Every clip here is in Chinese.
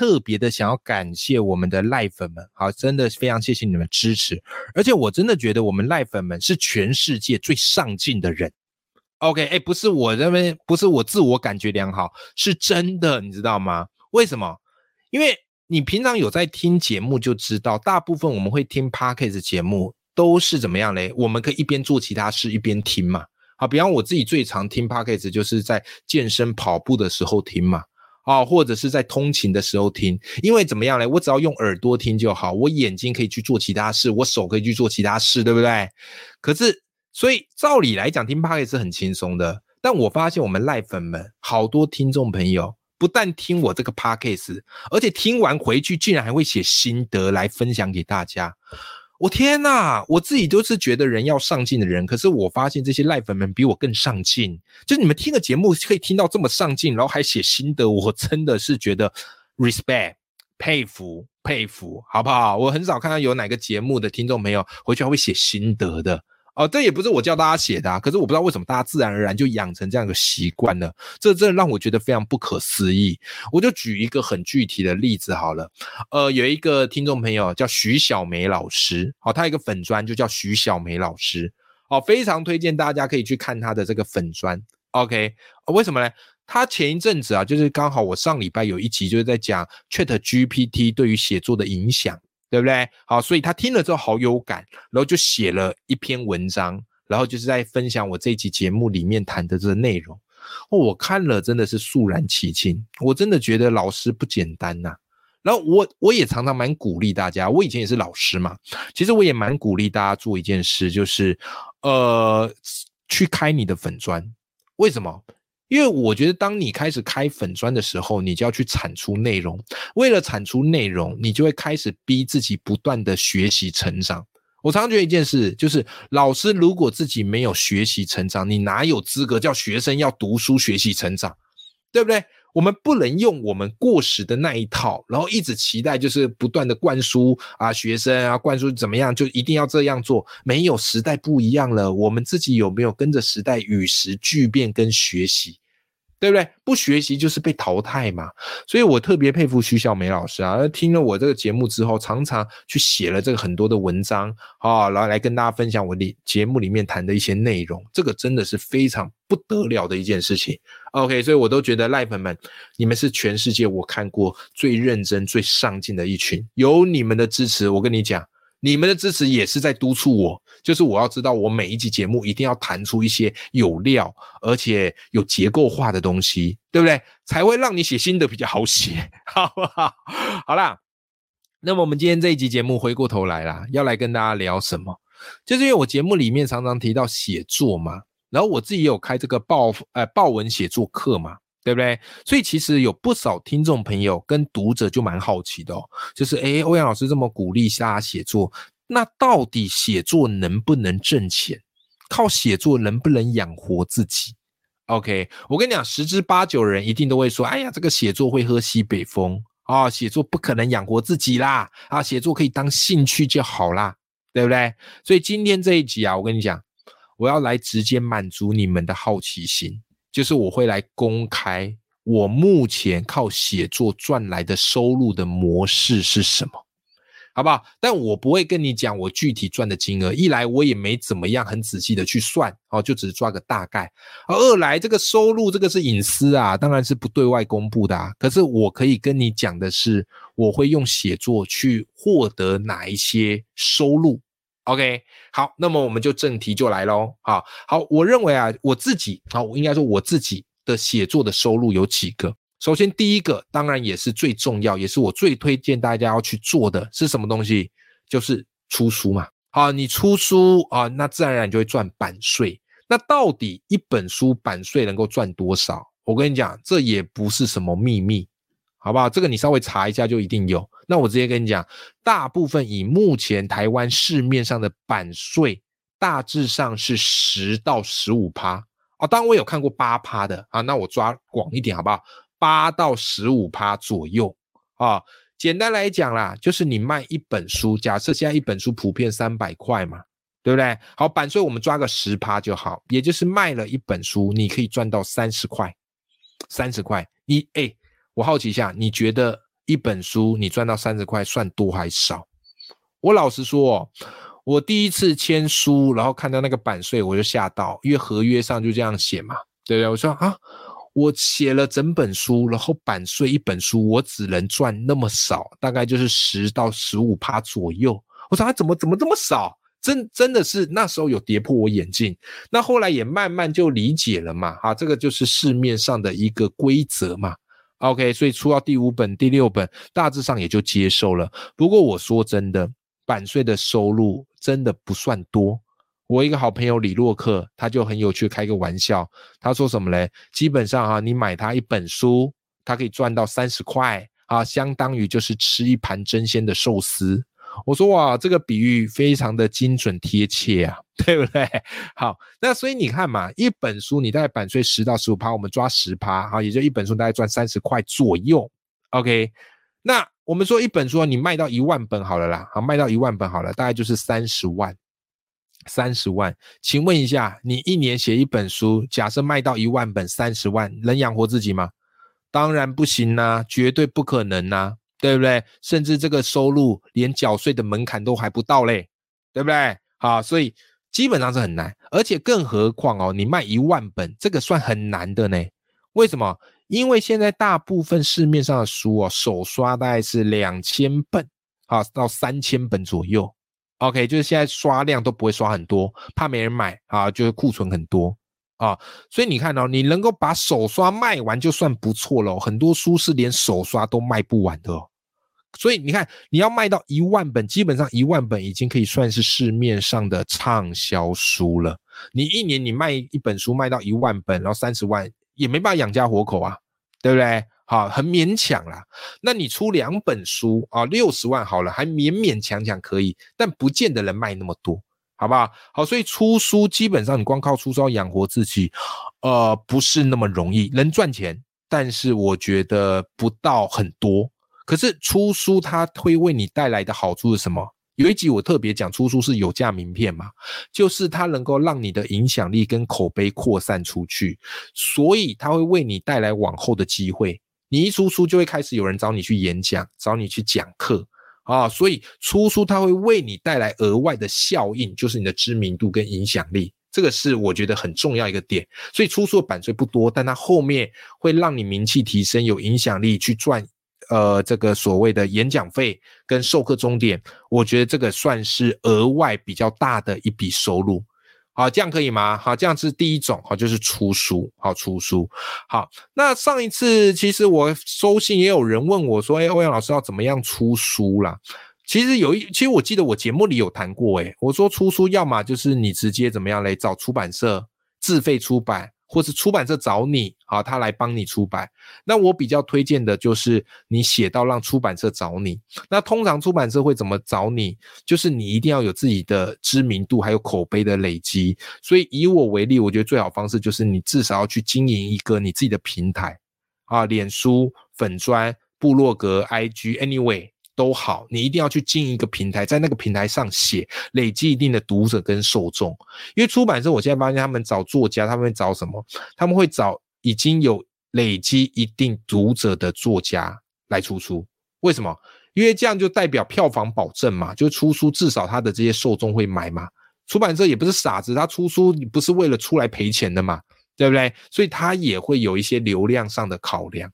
特别的想要感谢我们的赖粉们，好，真的非常谢谢你们支持，而且我真的觉得我们赖粉们是全世界最上进的人。OK，哎，不是我认为，不是我自我感觉良好，是真的，你知道吗？为什么？因为你平常有在听节目就知道，大部分我们会听 Podcast 节目都是怎么样嘞？我们可以一边做其他事一边听嘛。好，比方我自己最常听 podcast 就是在健身跑步的时候听嘛，啊，或者是在通勤的时候听，因为怎么样呢？我只要用耳朵听就好，我眼睛可以去做其他事，我手可以去做其他事，对不对？可是，所以照理来讲，听 podcast 是很轻松的。但我发现我们赖粉们好多听众朋友，不但听我这个 podcast，而且听完回去竟然还会写心得来分享给大家。我天呐，我自己都是觉得人要上进的人，可是我发现这些赖粉们比我更上进。就是你们听个节目可以听到这么上进，然后还写心得，我真的是觉得 respect 佩服佩服，好不好？我很少看到有哪个节目的听众朋友回去还会写心得的。哦，这也不是我教大家写的啊，可是我不知道为什么大家自然而然就养成这样的习惯了，这真的让我觉得非常不可思议。我就举一个很具体的例子好了，呃，有一个听众朋友叫徐小梅老师，好，他有一个粉砖就叫徐小梅老师，好，非常推荐大家可以去看他的这个粉砖。OK，为什么呢？他前一阵子啊，就是刚好我上礼拜有一集就是在讲 Chat GPT 对于写作的影响。对不对？好，所以他听了之后好有感，然后就写了一篇文章，然后就是在分享我这一期节目里面谈的这个内容。哦，我看了真的是肃然起敬，我真的觉得老师不简单呐。然后我我也常常蛮鼓励大家，我以前也是老师嘛，其实我也蛮鼓励大家做一件事，就是呃去开你的粉砖。为什么？因为我觉得，当你开始开粉砖的时候，你就要去产出内容。为了产出内容，你就会开始逼自己不断的学习成长。我常常觉得一件事，就是老师如果自己没有学习成长，你哪有资格叫学生要读书学习成长？对不对？我们不能用我们过时的那一套，然后一直期待就是不断的灌输啊，学生啊，灌输怎么样就一定要这样做。没有时代不一样了，我们自己有没有跟着时代与时俱变跟学习？对不对？不学习就是被淘汰嘛。所以我特别佩服徐小梅老师啊，听了我这个节目之后，常常去写了这个很多的文章啊，然后来跟大家分享我的节目里面谈的一些内容。这个真的是非常不得了的一件事情。OK，所以我都觉得赖粉们，你们是全世界我看过最认真、最上进的一群。有你们的支持，我跟你讲。你们的支持也是在督促我，就是我要知道我每一集节目一定要弹出一些有料而且有结构化的东西，对不对？才会让你写新的比较好写，好不好？好啦，那么我们今天这一集节目回过头来啦，要来跟大家聊什么？就是因为我节目里面常常提到写作嘛，然后我自己也有开这个报呃报文写作课嘛。对不对？所以其实有不少听众朋友跟读者就蛮好奇的哦，就是诶欧阳老师这么鼓励大家写作，那到底写作能不能挣钱？靠写作能不能养活自己？OK，我跟你讲，十之八九人一定都会说，哎呀，这个写作会喝西北风啊，写作不可能养活自己啦，啊，写作可以当兴趣就好啦，对不对？所以今天这一集啊，我跟你讲，我要来直接满足你们的好奇心。就是我会来公开我目前靠写作赚来的收入的模式是什么，好不好？但我不会跟你讲我具体赚的金额。一来我也没怎么样很仔细的去算，哦，就只是抓个大概。二来这个收入这个是隐私啊，当然是不对外公布的啊。可是我可以跟你讲的是，我会用写作去获得哪一些收入。OK，好，那么我们就正题就来喽。好好，我认为啊，我自己啊，我应该说我自己的写作的收入有几个。首先，第一个当然也是最重要，也是我最推荐大家要去做的是什么东西？就是出书嘛。好，你出书啊，那自然而然就会赚版税。那到底一本书版税能够赚多少？我跟你讲，这也不是什么秘密。好不好？这个你稍微查一下就一定有。那我直接跟你讲，大部分以目前台湾市面上的版税，大致上是十到十五趴啊。当然我有看过八趴的啊，那我抓广一点好不好？八到十五趴左右啊。简单来讲啦，就是你卖一本书，假设现在一本书普遍三百块嘛，对不对？好，版税我们抓个十趴就好，也就是卖了一本书，你可以赚到三十块，三十块。你哎。我好奇一下，你觉得一本书你赚到三十块算多还少？我老实说哦，我第一次签书，然后看到那个版税，我就吓到，因为合约上就这样写嘛，对不对？我说啊，我写了整本书，然后版税一本书我只能赚那么少，大概就是十到十五趴左右。我说啊，怎么怎么这么少？真真的是那时候有跌破我眼镜。那后来也慢慢就理解了嘛，啊，这个就是市面上的一个规则嘛。OK，所以出到第五本、第六本，大致上也就接受了。不过我说真的，版税的收入真的不算多。我一个好朋友李洛克，他就很有趣，开个玩笑，他说什么嘞？基本上啊，你买他一本书，他可以赚到三十块啊，相当于就是吃一盘真鲜的寿司。我说哇，这个比喻非常的精准贴切啊，对不对？好，那所以你看嘛，一本书你大概版税十到十五趴，我们抓十趴，好，也就一本书大概赚三十块左右。OK，那我们说一本书你卖到一万本好了啦，好，卖到一万本好了，大概就是三十万，三十万。请问一下，你一年写一本书，假设卖到一万本，三十万，能养活自己吗？当然不行呐，绝对不可能呐。对不对？甚至这个收入连缴税的门槛都还不到嘞，对不对？好，所以基本上是很难，而且更何况哦，你卖一万本，这个算很难的呢。为什么？因为现在大部分市面上的书哦，首刷大概是两千本，好到三千本左右。OK，就是现在刷量都不会刷很多，怕没人买啊，就是库存很多。啊，所以你看到你能够把手刷卖完就算不错了。很多书是连手刷都卖不完的，所以你看你要卖到一万本，基本上一万本已经可以算是市面上的畅销书了。你一年你卖一本书卖到一万本，然后三十万也没办法养家活口啊，对不对？好，很勉强啦。那你出两本书啊，六十万好了，还勉勉强强可以，但不见得能卖那么多。好不好？好，所以出书基本上你光靠出书养活自己，呃，不是那么容易，能赚钱，但是我觉得不到很多。可是出书它会为你带来的好处是什么？有一集我特别讲出书是有价名片嘛，就是它能够让你的影响力跟口碑扩散出去，所以它会为你带来往后的机会。你一出书就会开始有人找你去演讲，找你去讲课。啊，所以出书它会为你带来额外的效应，就是你的知名度跟影响力，这个是我觉得很重要一个点。所以出书的版税不多，但它后面会让你名气提升，有影响力去赚，呃，这个所谓的演讲费跟授课终点，我觉得这个算是额外比较大的一笔收入。好，这样可以吗？好，这样是第一种，好，就是出书，好，出书。好，那上一次其实我收信也有人问我说，哎，欧阳老师要怎么样出书啦？其实有一，其实我记得我节目里有谈过，哎，我说出书要么就是你直接怎么样来找出版社自费出版。或是出版社找你，好，他来帮你出版。那我比较推荐的就是你写到让出版社找你。那通常出版社会怎么找你？就是你一定要有自己的知名度，还有口碑的累积。所以以我为例，我觉得最好方式就是你至少要去经营一个你自己的平台，啊，脸书、粉砖、部落格、IG，anyway。都好，你一定要去进一个平台，在那个平台上写，累积一定的读者跟受众。因为出版社，我现在发现他们找作家，他们会找什么？他们会找已经有累积一定读者的作家来出书。为什么？因为这样就代表票房保证嘛，就出书至少他的这些受众会买嘛。出版社也不是傻子，他出书不是为了出来赔钱的嘛，对不对？所以他也会有一些流量上的考量。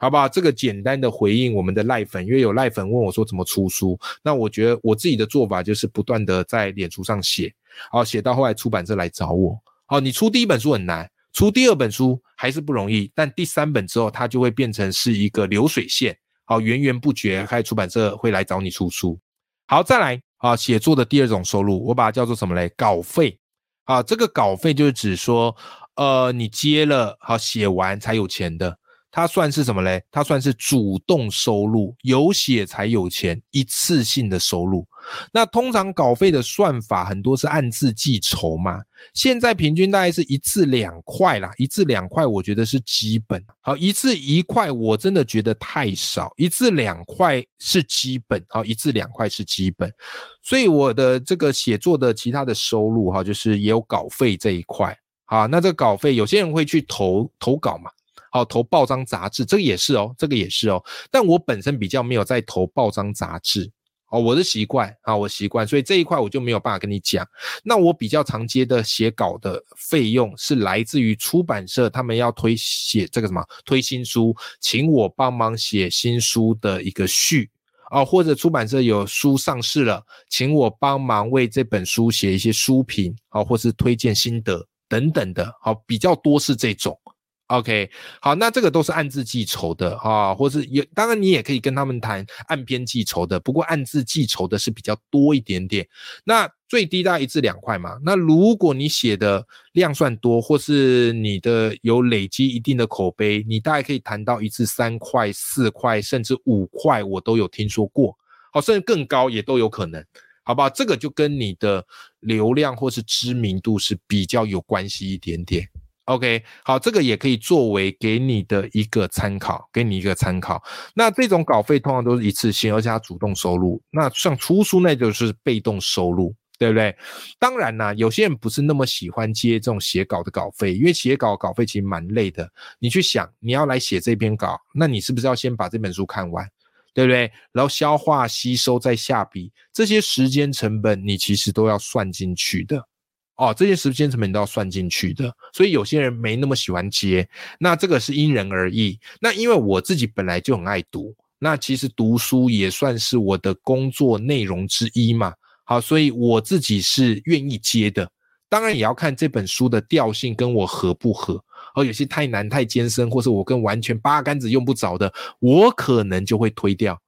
好不好？这个简单的回应我们的赖粉，因为有赖粉问我说怎么出书，那我觉得我自己的做法就是不断的在脸书上写，好写到后来出版社来找我。好，你出第一本书很难，出第二本书还是不容易，但第三本之后，它就会变成是一个流水线，好源源不绝，开始出版社会来找你出书。好，再来啊，写作的第二种收入，我把它叫做什么嘞？稿费。啊，这个稿费就是指说，呃，你接了好写完才有钱的。它算是什么嘞？它算是主动收入，有写才有钱，一次性的收入。那通常稿费的算法很多是按字计酬嘛，现在平均大概是一次两块啦，一次两块我觉得是基本。好，一次一块我真的觉得太少，一次两块是基本。好，一次两块是基本。所以我的这个写作的其他的收入哈，就是也有稿费这一块。好，那这个稿费有些人会去投投稿嘛。好，投报章杂志，这个也是哦，这个也是哦。但我本身比较没有在投报章杂志，哦，我的习惯啊，我习惯，所以这一块我就没有办法跟你讲。那我比较常接的写稿的费用是来自于出版社，他们要推写这个什么推新书，请我帮忙写新书的一个序啊，或者出版社有书上市了，请我帮忙为这本书写一些书评啊，或是推荐心得等等的，好，比较多是这种。OK，好，那这个都是暗自计酬的啊，或是也当然你也可以跟他们谈按篇计酬的，不过暗自计酬的是比较多一点点。那最低大概一至两块嘛。那如果你写的量算多，或是你的有累积一定的口碑，你大概可以谈到一至三块、四块，甚至五块，我都有听说过。好，甚至更高也都有可能，好不好？这个就跟你的流量或是知名度是比较有关系一点点。OK，好，这个也可以作为给你的一个参考，给你一个参考。那这种稿费通常都是一次性，而且它主动收入。那像出书那就是被动收入，对不对？当然呢，有些人不是那么喜欢接这种写稿的稿费，因为写稿稿费其实蛮累的。你去想，你要来写这篇稿，那你是不是要先把这本书看完，对不对？然后消化吸收再下笔，这些时间成本你其实都要算进去的。哦，这些时间成本都要算进去的，所以有些人没那么喜欢接，那这个是因人而异。那因为我自己本来就很爱读，那其实读书也算是我的工作内容之一嘛。好，所以我自己是愿意接的，当然也要看这本书的调性跟我合不合。而有些太难、太艰深，或是我跟完全八竿子用不着的，我可能就会推掉。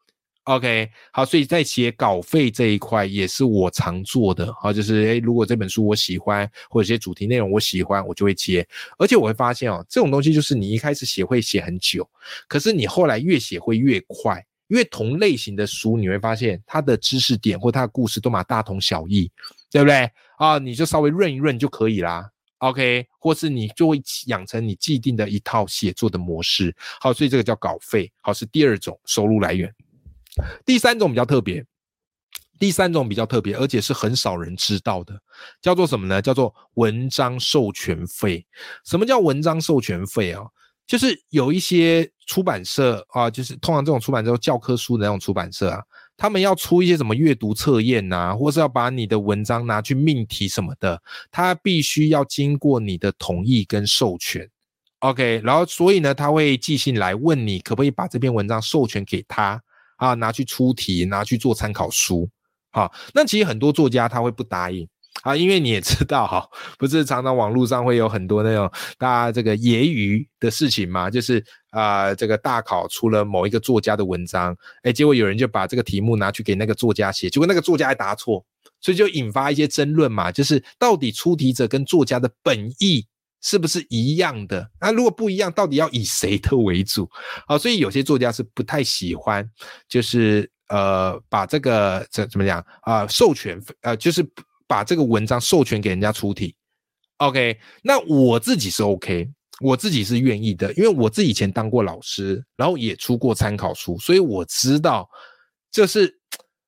OK，好，所以在写稿费这一块也是我常做的，好，就是诶，如果这本书我喜欢，或者些主题内容我喜欢，我就会接。而且我会发现哦，这种东西就是你一开始写会写很久，可是你后来越写会越快，因为同类型的书你会发现它的知识点或它的故事都嘛大同小异，对不对？啊，你就稍微润一润就可以啦。OK，或是你就会养成你既定的一套写作的模式。好，所以这个叫稿费，好是第二种收入来源。第三种比较特别，第三种比较特别，而且是很少人知道的，叫做什么呢？叫做文章授权费。什么叫文章授权费啊？就是有一些出版社啊，就是通常这种出版社教科书的那种出版社啊，他们要出一些什么阅读测验呐，或是要把你的文章拿去命题什么的，他必须要经过你的同意跟授权。OK，然后所以呢，他会寄信来问你，可不可以把这篇文章授权给他。啊，拿去出题，拿去做参考书，好，那其实很多作家他会不答应啊，因为你也知道哈，不是常常网络上会有很多那种大家这个揶揄的事情嘛，就是啊，这个大考出了某一个作家的文章，哎，结果有人就把这个题目拿去给那个作家写，结果那个作家还答错，所以就引发一些争论嘛，就是到底出题者跟作家的本意。是不是一样的？那如果不一样，到底要以谁的为主？好，所以有些作家是不太喜欢，就是呃，把这个怎怎么讲啊？授权呃，就是把这个文章授权给人家出题。OK，那我自己是 OK，我自己是愿意的，因为我自己以前当过老师，然后也出过参考书，所以我知道，就是。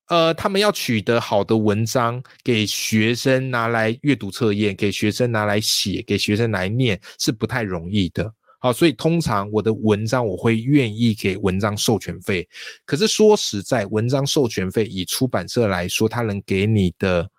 呃，他们要取得好的文章给学生拿来阅读测验，给学生拿来写，给学生来念是不太容易的。好，所以通常我的文章我会愿意给文章授权费。可是说实在，文章授权费以出版社来说，它能给你的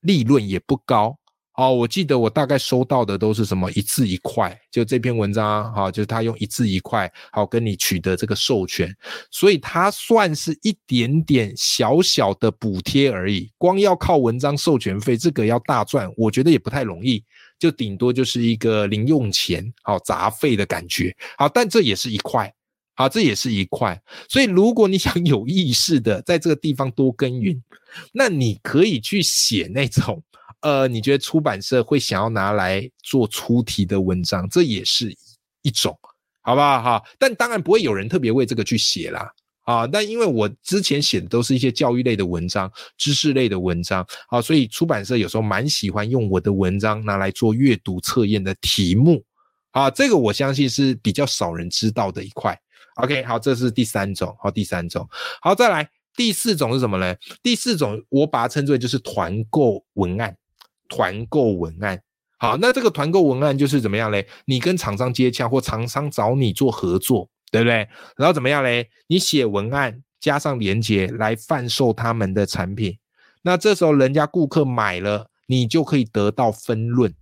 利润也不高。哦，我记得我大概收到的都是什么一字一块，就这篇文章哈，就是他用一字一块好跟你取得这个授权，所以它算是一点点小小的补贴而已。光要靠文章授权费，这个要大赚，我觉得也不太容易，就顶多就是一个零用钱，好杂费的感觉。好，但这也是一块，好，这也是一块。所以如果你想有意识的在这个地方多耕耘，那你可以去写那种。呃，你觉得出版社会想要拿来做出题的文章，这也是一种，好不好？哈，但当然不会有人特别为这个去写啦。啊，但因为我之前写的都是一些教育类的文章、知识类的文章，啊，所以出版社有时候蛮喜欢用我的文章拿来做阅读测验的题目。啊，这个我相信是比较少人知道的一块。OK，好，这是第三种。好，第三种。好，再来第四种是什么呢？第四种我把它称作就是团购文案。团购文案。好，那这个团购文案就是怎么样嘞？你跟厂商接洽，或厂商找你做合作，对不对？然后怎么样嘞？你写文案加上连接来贩售他们的产品。那这时候人家顾客买了，你就可以得到分润。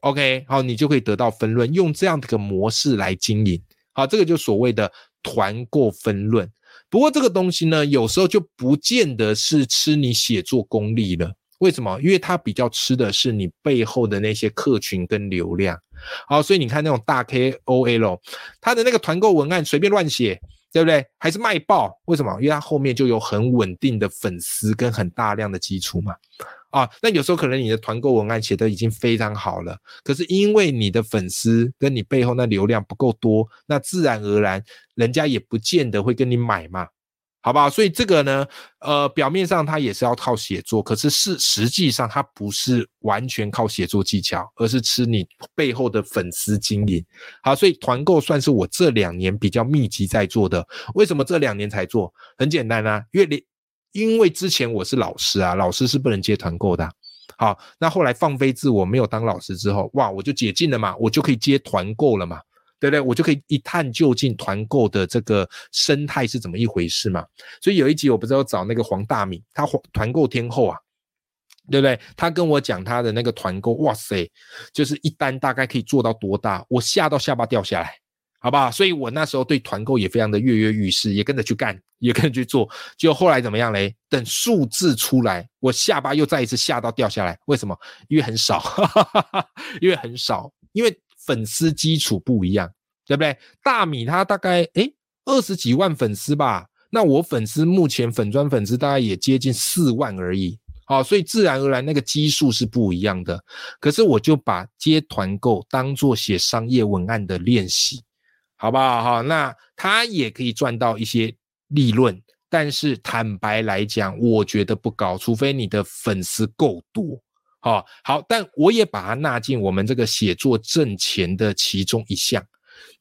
OK，好，你就可以得到分润，用这样的一个模式来经营，好，这个就所谓的团购分润。不过这个东西呢，有时候就不见得是吃你写作功力了。为什么？因为它比较吃的是你背后的那些客群跟流量。好，所以你看那种大 KOL，他的那个团购文案随便乱写，对不对？还是卖爆？为什么？因为他后面就有很稳定的粉丝跟很大量的基础嘛。啊，那有时候可能你的团购文案写的已经非常好了，可是因为你的粉丝跟你背后那流量不够多，那自然而然人家也不见得会跟你买嘛，好不好？所以这个呢，呃，表面上它也是要靠写作，可是是实际上它不是完全靠写作技巧，而是吃你背后的粉丝经营。好，所以团购算是我这两年比较密集在做的。为什么这两年才做？很简单啊，因为你。因为之前我是老师啊，老师是不能接团购的。好，那后来放飞自我，没有当老师之后，哇，我就解禁了嘛，我就可以接团购了嘛，对不对？我就可以一探究竟团购的这个生态是怎么一回事嘛。所以有一集我不知道找那个黄大米，他团购天后啊，对不对？他跟我讲他的那个团购，哇塞，就是一单大概可以做到多大，我吓到下巴掉下来。好不好？所以我那时候对团购也非常的跃跃欲试，也跟着去干，也跟着去做。就后来怎么样嘞？等数字出来，我下巴又再一次吓到掉下来。为什么？因为很少，因为很少，因为粉丝基础不一样，对不对？大米他大概诶二十几万粉丝吧，那我粉丝目前粉砖粉丝大概也接近四万而已。好，所以自然而然那个基数是不一样的。可是我就把接团购当做写商业文案的练习。好不好哈？那他也可以赚到一些利润，但是坦白来讲，我觉得不高，除非你的粉丝够多。好，好，但我也把它纳进我们这个写作挣钱的其中一项。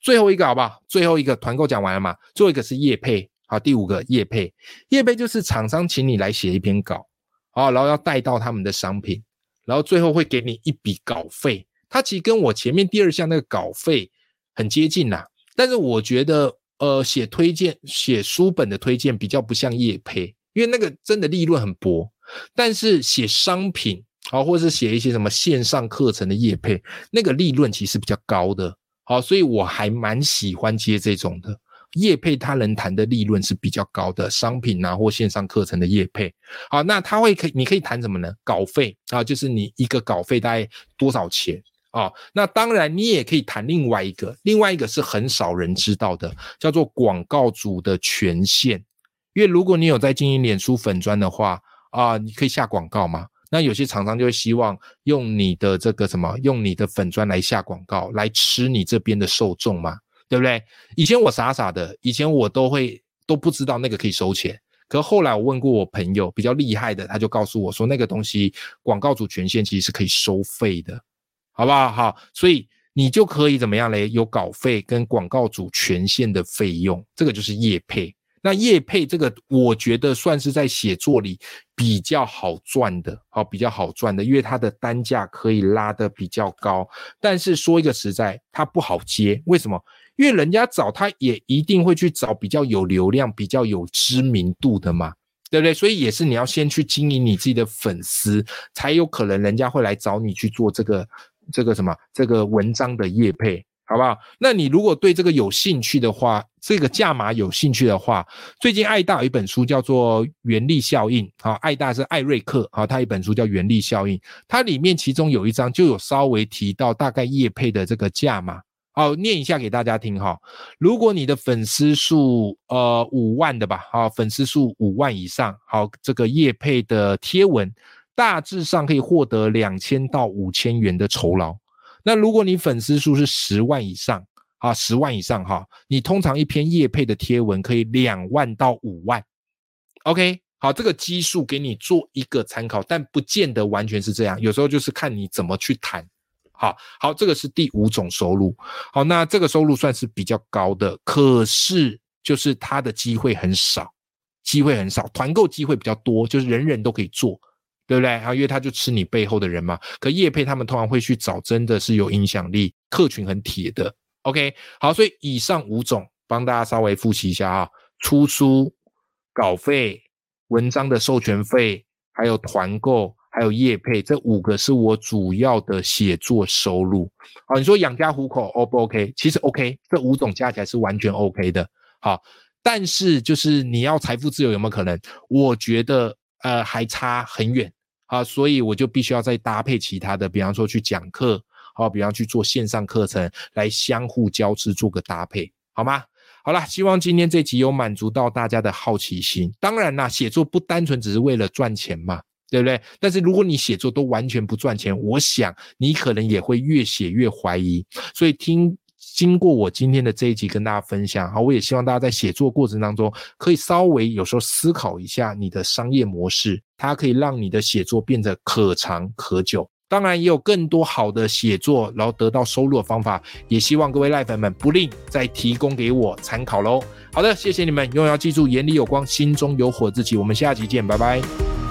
最后一个好不好？最后一个团购讲完了嘛？最后一个是业配。好，第五个业配，业配就是厂商请你来写一篇稿，好，然后要带到他们的商品，然后最后会给你一笔稿费。它其实跟我前面第二项那个稿费很接近呐。但是我觉得，呃，写推荐、写书本的推荐比较不像业配，因为那个真的利润很薄。但是写商品，好，或者是写一些什么线上课程的业配，那个利润其实比较高的。好，所以我还蛮喜欢接这种的业配，他能谈的利润是比较高的商品啊，或线上课程的业配。好，那他会可，你可以谈什么呢？稿费啊，就是你一个稿费大概多少钱？啊，那当然，你也可以谈另外一个，另外一个是很少人知道的，叫做广告主的权限。因为如果你有在经营脸书粉砖的话，啊，你可以下广告嘛。那有些厂商就会希望用你的这个什么，用你的粉砖来下广告，来吃你这边的受众嘛，对不对？以前我傻傻的，以前我都会都不知道那个可以收钱，可后来我问过我朋友比较厉害的，他就告诉我说，那个东西广告主权限其实是可以收费的。好不好？好，所以你就可以怎么样嘞？有稿费跟广告主权限的费用，这个就是业配。那业配这个，我觉得算是在写作里比较好赚的，好，比较好赚的，因为它的单价可以拉得比较高。但是说一个实在，它不好接。为什么？因为人家找他也一定会去找比较有流量、比较有知名度的嘛，对不对？所以也是你要先去经营你自己的粉丝，才有可能人家会来找你去做这个。这个什么，这个文章的业配，好不好？那你如果对这个有兴趣的话，这个价码有兴趣的话，最近爱大有一本书叫做《原力效应》，好，爱大是艾瑞克，好，他一本书叫《原力效应》，它里面其中有一章就有稍微提到大概业配的这个价码，好，念一下给大家听哈。如果你的粉丝数呃五万的吧，好，粉丝数五万以上，好，这个业配的贴文。大致上可以获得两千到五千元的酬劳。那如果你粉丝数是十万以上，啊，十万以上哈，你通常一篇业配的贴文可以两万到五万。OK，好，这个基数给你做一个参考，但不见得完全是这样，有时候就是看你怎么去谈。好好，这个是第五种收入。好，那这个收入算是比较高的，可是就是它的机会很少，机会很少，团购机会比较多，就是人人都可以做，对不对？啊，因为他就吃你背后的人嘛。可叶配他们通常会去找真的是有影响力、客群很铁的。OK，好，所以以上五种帮大家稍微复习一下啊，出书、稿费、文章的授权费，还有团购。还有业配，这五个是我主要的写作收入。好，你说养家糊口 O 不 OK？其实 OK，这五种加起来是完全 OK 的。好，但是就是你要财富自由有没有可能？我觉得呃还差很远啊，所以我就必须要再搭配其他的，比方说去讲课，好，比方去做线上课程，来相互交织做个搭配，好吗？好了，希望今天这集有满足到大家的好奇心。当然啦，写作不单纯只是为了赚钱嘛。对不对？但是如果你写作都完全不赚钱，我想你可能也会越写越怀疑。所以听经过我今天的这一集跟大家分享，好，我也希望大家在写作过程当中可以稍微有时候思考一下你的商业模式，它可以让你的写作变得可长可久。当然也有更多好的写作，然后得到收入的方法，也希望各位赖粉们不吝再提供给我参考喽。好的，谢谢你们，永远要记住眼里有光，心中有火自己。我们下集见，拜拜。